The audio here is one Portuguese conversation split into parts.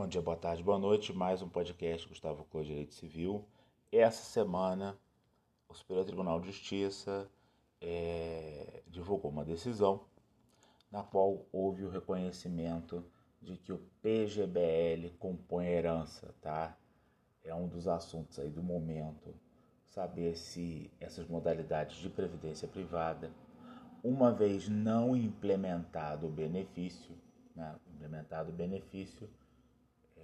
Bom dia, boa tarde, boa noite. Mais um podcast Gustavo Clô Direito Civil. Essa semana, o Superior Tribunal de Justiça é, divulgou uma decisão na qual houve o reconhecimento de que o PGBL compõe herança, tá? É um dos assuntos aí do momento, saber se essas modalidades de previdência privada, uma vez não implementado o benefício, né? implementado o benefício,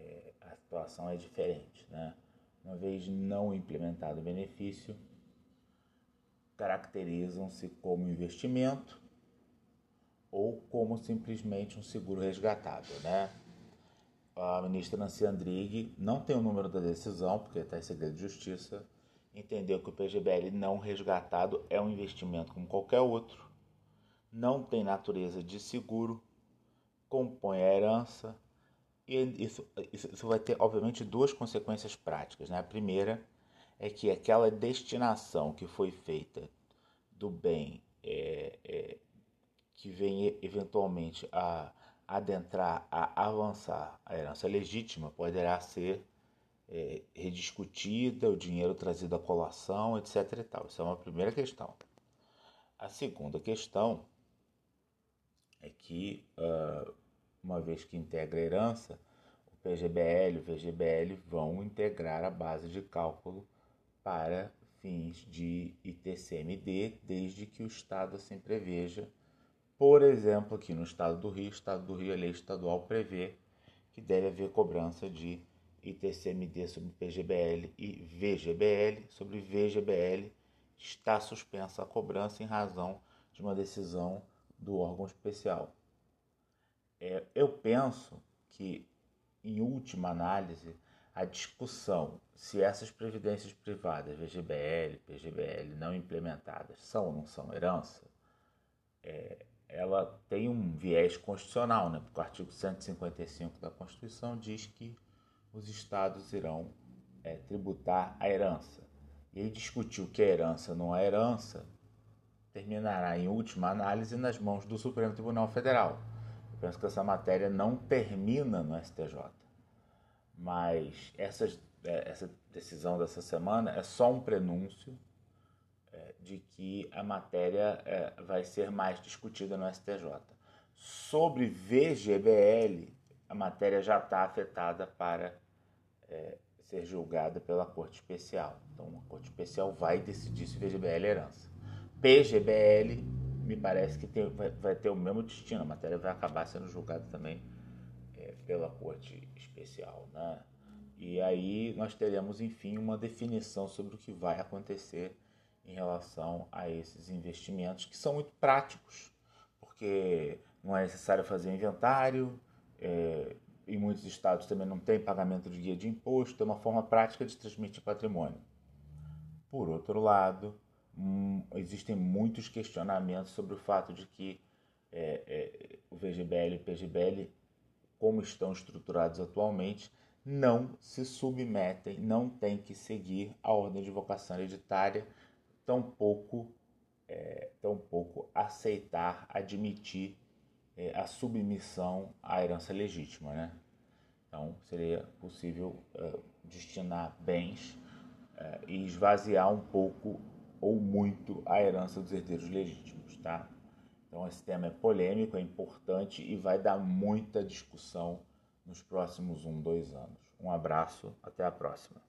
é, a situação é diferente, né? Uma vez não implementado o benefício, caracterizam-se como investimento ou como simplesmente um seguro resgatável, né? A ministra Nancy Andrighi não tem o número da decisão, porque está em segredo de justiça, entendeu que o PGBL não resgatado é um investimento como qualquer outro, não tem natureza de seguro, compõe a herança, isso, isso vai ter, obviamente, duas consequências práticas. Né? A primeira é que aquela destinação que foi feita do bem é, é, que vem eventualmente a adentrar, a avançar a herança legítima, poderá ser é, rediscutida, o dinheiro trazido à colação, etc. E tal. Isso é uma primeira questão. A segunda questão é que, uh, uma vez que integra a herança, o PGBL e o VGBL vão integrar a base de cálculo para fins de ITCMD, desde que o Estado assim preveja por exemplo, aqui no estado do Rio, o estado do Rio, a lei estadual prevê que deve haver cobrança de ITCMD sobre PGBL e VGBL. Sobre VGBL está suspensa a cobrança em razão de uma decisão do órgão especial. É, eu penso que, em última análise, a discussão se essas previdências privadas, VGBL, PGBL, não implementadas, são ou não são herança, é, ela tem um viés constitucional, né? porque o artigo 155 da Constituição diz que os estados irão é, tributar a herança. E aí discutir o que é herança ou não é herança terminará, em última análise, nas mãos do Supremo Tribunal Federal. Eu penso que essa matéria não termina no STJ. Mas é, essa decisão dessa semana é só um prenúncio de que a matéria é, vai ser mais discutida no STJ. Sobre VGBL, a matéria já está afetada para é, ser julgada pela Corte Especial. Então, a Corte Especial vai decidir se VGBL é herança. PGBL, me parece que vai, vai, ter o mesmo destino, a matéria vai acabar sendo julgada também é, pela Corte Especial. Né? E aí nós teremos, enfim, uma definição sobre o que vai acontecer em relação a esses investimentos que são muito práticos, porque não é necessário fazer inventário, é, em muitos estados também não tem pagamento de guia de imposto, é uma forma prática de transmitir patrimônio. Por outro lado, hum, existem muitos questionamentos sobre o fato de que é, é, o VGBL e o PGBL, como estão estruturados atualmente, não se submetem, não têm que seguir a ordem de vocação hereditária tampouco, é, tampouco aceitar, admitir é, a submissão à herança legítima. Né? Então, seria possível é, destinar bens é, e esvaziar um pouco ou muito a herança dos herdeiros legítimos. Tá? Então, esse tema é polêmico, é importante e vai dar muita discussão nos próximos um, dois anos. Um abraço, até a próxima.